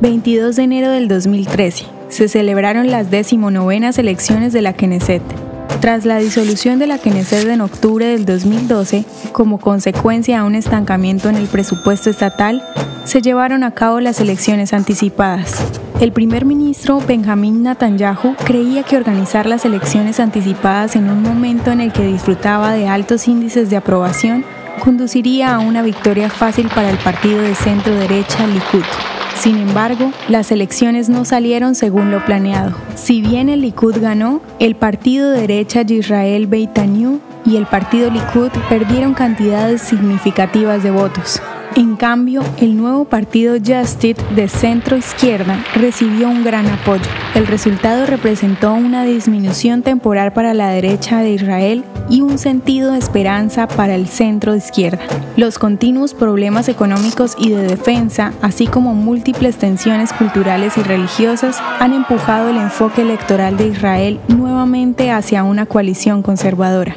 22 de enero del 2013. Se celebraron las decimonovenas elecciones de la Knesset. Tras la disolución de la Knesset en octubre del 2012, como consecuencia a un estancamiento en el presupuesto estatal, se llevaron a cabo las elecciones anticipadas. El primer ministro Benjamin Netanyahu creía que organizar las elecciones anticipadas en un momento en el que disfrutaba de altos índices de aprobación conduciría a una victoria fácil para el partido de centro derecha Likud. Sin embargo, las elecciones no salieron según lo planeado. Si bien el Likud ganó, el partido de derecha Israel Beitanu y el partido Likud perdieron cantidades significativas de votos. En cambio, el nuevo partido Justit de centro izquierda recibió un gran apoyo. El resultado representó una disminución temporal para la derecha de Israel y un sentido de esperanza para el centro izquierda. Los continuos problemas económicos y de defensa, así como múltiples tensiones culturales y religiosas, han empujado el enfoque electoral de Israel nuevamente hacia una coalición conservadora.